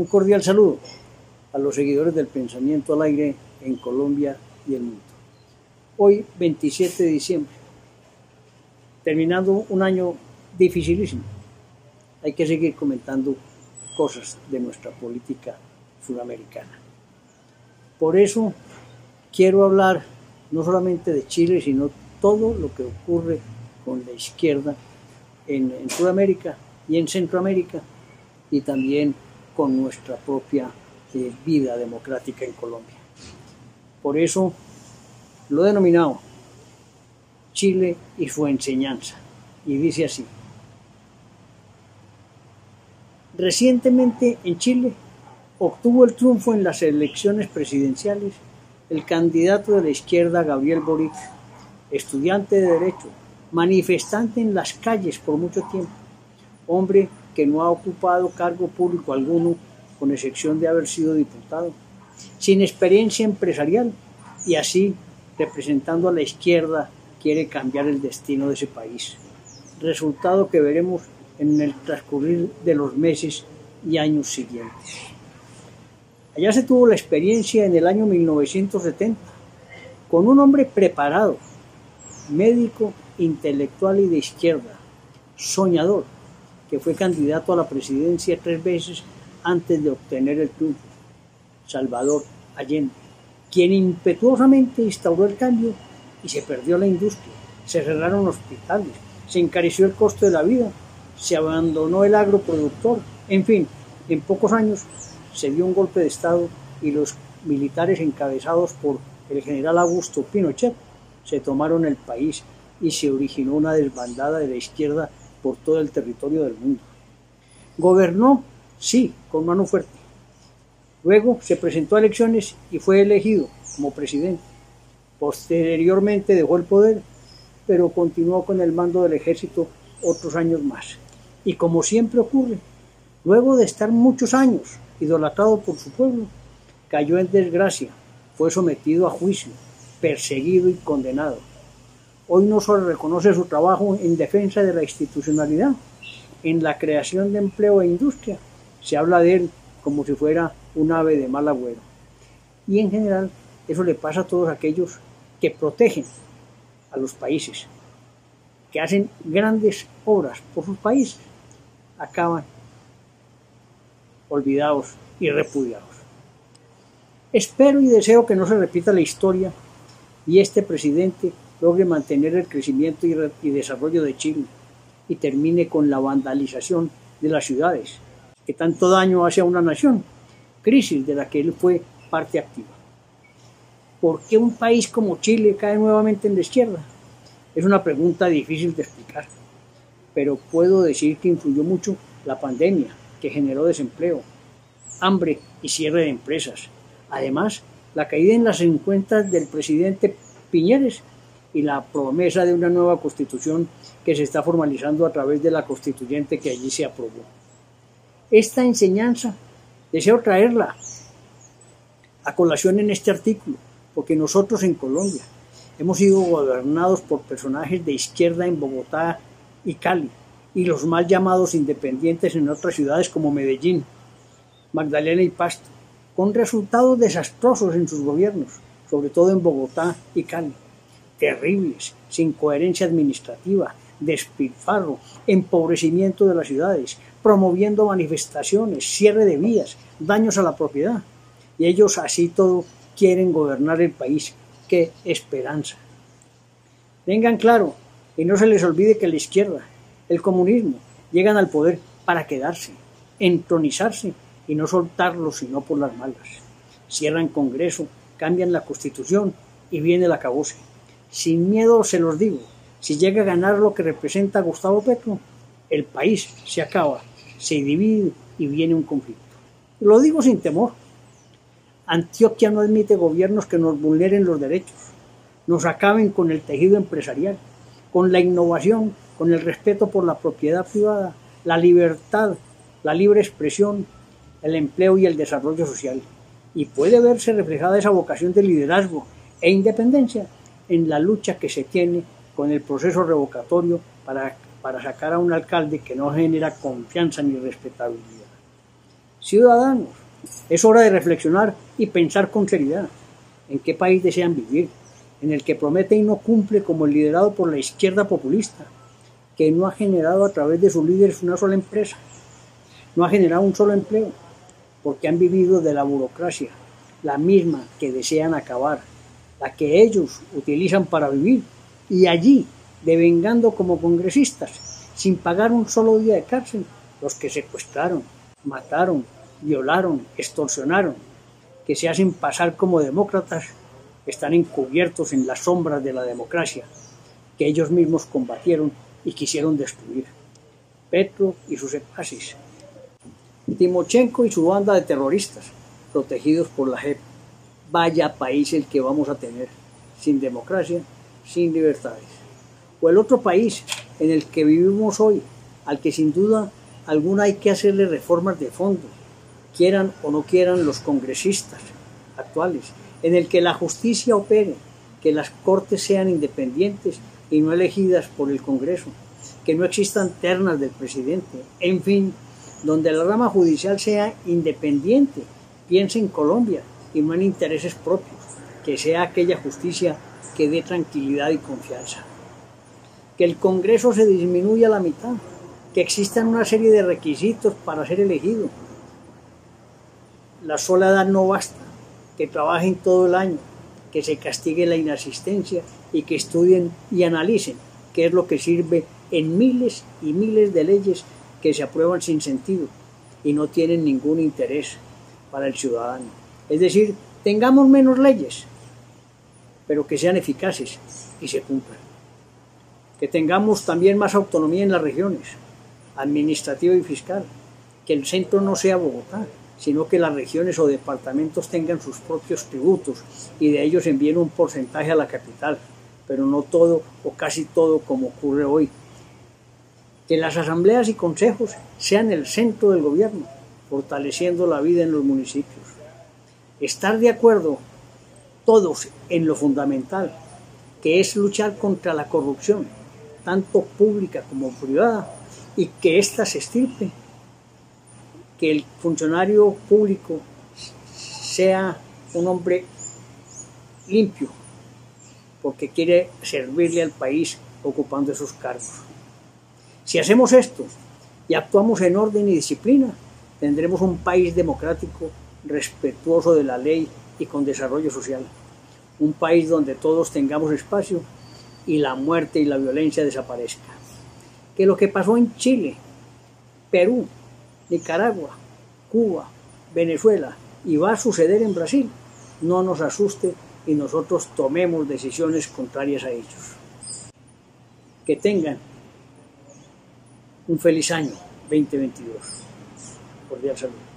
Un cordial saludo a los seguidores del pensamiento al aire en Colombia y el mundo. Hoy, 27 de diciembre, terminando un año dificilísimo, hay que seguir comentando cosas de nuestra política sudamericana. Por eso quiero hablar no solamente de Chile, sino todo lo que ocurre con la izquierda en, Sudamérica y en Centroamérica y también con nuestra propia eh, vida democrática en Colombia. Por eso lo he denominado Chile y su enseñanza. Y dice así. Recientemente en Chile obtuvo el triunfo en las elecciones presidenciales el candidato de la izquierda Gabriel Boric, estudiante de Derecho, manifestante en las calles por mucho tiempo, hombre que no ha ocupado cargo público alguno, con excepción de haber sido diputado, sin experiencia empresarial y así, representando a la izquierda, quiere cambiar el destino de ese país. Resultado que veremos en el transcurrir de los meses y años siguientes. Allá se tuvo la experiencia en el año 1970 con un hombre preparado, médico, intelectual y de izquierda, soñador, que fue candidato a la presidencia tres veces antes de obtener el triunfo, Salvador Allende, quien impetuosamente instauró el cambio y se perdió la industria, se cerraron hospitales, se encareció el costo de la vida, se abandonó el agroproductor, en fin, en pocos años se dio un golpe de Estado y los militares encabezados por el general Augusto Pinochet se tomaron el país y se originó una desbandada de la izquierda por todo el territorio del mundo. Gobernó, sí, con mano fuerte. Luego se presentó a elecciones y fue elegido como presidente. Posteriormente dejó el poder, pero continuó con el mando del ejército otros años más. Y como siempre ocurre, luego de estar muchos años idolatrado por su pueblo, cayó en desgracia, fue sometido a juicio, perseguido y condenado. Hoy no solo reconoce su trabajo en defensa de la institucionalidad, en la creación de empleo e industria, se habla de él como si fuera un ave de mal agüero. Y en general eso le pasa a todos aquellos que protegen a los países, que hacen grandes obras por sus países, acaban olvidados y repudiados. Espero y deseo que no se repita la historia y este presidente logre mantener el crecimiento y, desarrollo de Chile y termine con la vandalización de las ciudades, que tanto daño hace a una nación, crisis de la que él fue parte activa. ¿Por qué un país como Chile cae nuevamente en la izquierda? Es una pregunta difícil de explicar, pero puedo decir que influyó mucho la pandemia, que generó desempleo, hambre y cierre de empresas. Además, la caída en las encuestas del presidente Piñeres y la promesa de una nueva constitución que se está formalizando a través de la constituyente que allí se aprobó. Esta enseñanza deseo traerla a colación en este artículo, porque nosotros en Colombia hemos sido gobernados por personajes de izquierda en Bogotá y Cali, y los mal llamados independientes en otras ciudades como Medellín, Magdalena y Pasto, con resultados desastrosos en sus gobiernos, sobre todo en Bogotá y Cali, terribles, sin coherencia administrativa, despilfarro, empobrecimiento de las ciudades, promoviendo manifestaciones, cierre de vías, daños a la propiedad. Y ellos así todo quieren gobernar el país. ¡Qué esperanza! Tengan claro y no se les olvide que la izquierda, el comunismo, llegan al poder para quedarse, entronizarse y no soltarlo sino por las malas. Cierran Congreso, cambian la Constitución y viene la cabose. Sin miedo se los digo, si llega a ganar lo que representa Gustavo Petro, el país se acaba, se divide y viene un conflicto. Lo digo sin temor. Antioquia no admite gobiernos que nos vulneren los derechos, nos acaben con el tejido empresarial, con la innovación, con el respeto por la propiedad privada, la libertad, la libre expresión, el empleo y el desarrollo social. Y puede verse reflejada esa vocación de liderazgo e independencia en la lucha que se tiene con el proceso revocatorio para, para sacar a un alcalde que no genera confianza ni respetabilidad. Ciudadanos, es hora de reflexionar y pensar con seriedad en qué país desean vivir, en el que promete y no cumple como el liderado por la izquierda populista, que no ha generado a través de sus líderes una sola empresa, no ha generado un solo empleo, porque han vivido de la burocracia, la misma que desean acabar, la que ellos utilizan para vivir, y allí, devengando como congresistas, sin pagar un solo día de cárcel, los que secuestraron, mataron, violaron, extorsionaron, que se hacen pasar como demócratas, están encubiertos en las sombras de la democracia, que ellos mismos combatieron y quisieron destruir. Petro y sus secuaces, Timochenko y su banda de terroristas, protegidos por la JEP. Vaya país el que vamos a tener, sin democracia, sin libertades. O el otro país en el que vivimos hoy, al que sin duda alguna hay que hacerle reformas de fondo, quieran o no quieran los congresistas actuales, en el que la justicia opere, que las cortes sean independientes y no elegidas por el Congreso, que no existan ternas del presidente, en fin, donde la rama judicial sea independiente, piense en Colombia y no en intereses propios, que sea aquella justicia que dé tranquilidad y confianza. Que el Congreso se disminuya a la mitad, que existan una serie de requisitos para ser elegido. La sola edad no basta, que trabajen todo el año, que se castigue la inasistencia y que estudien y analicen qué es lo que sirve en miles y miles de leyes que se aprueban sin sentido y no tienen ningún interés para el ciudadano. Es decir, tengamos menos leyes, pero que sean eficaces y se cumplan. Que tengamos también más autonomía en las regiones, administrativa y fiscal. Que el centro no sea Bogotá, sino que las regiones o departamentos tengan sus propios tributos y de ellos envíen un porcentaje a la capital, pero no todo o casi todo como ocurre hoy, que las asambleas y consejos sean el centro del gobierno, fortaleciendo la vida en los municipios. Estar de acuerdo todos en lo fundamental, que es luchar contra la corrupción, tanto pública como privada, y que ésta se estirpe, que el funcionario público sea un hombre limpio, porque quiere servirle al país ocupando esos cargos. Si hacemos esto y actuamos en orden y disciplina, tendremos un país democrático, respetuoso de la ley y con desarrollo social. Un país donde todos tengamos espacio y la muerte y la violencia desaparezca. Que lo que pasó en Chile, Perú, Nicaragua, Cuba, Venezuela y va a suceder en Brasil no nos asuste y nosotros tomemos decisiones contrarias a ellos. Que tengan un feliz año 2022. Cordial salud.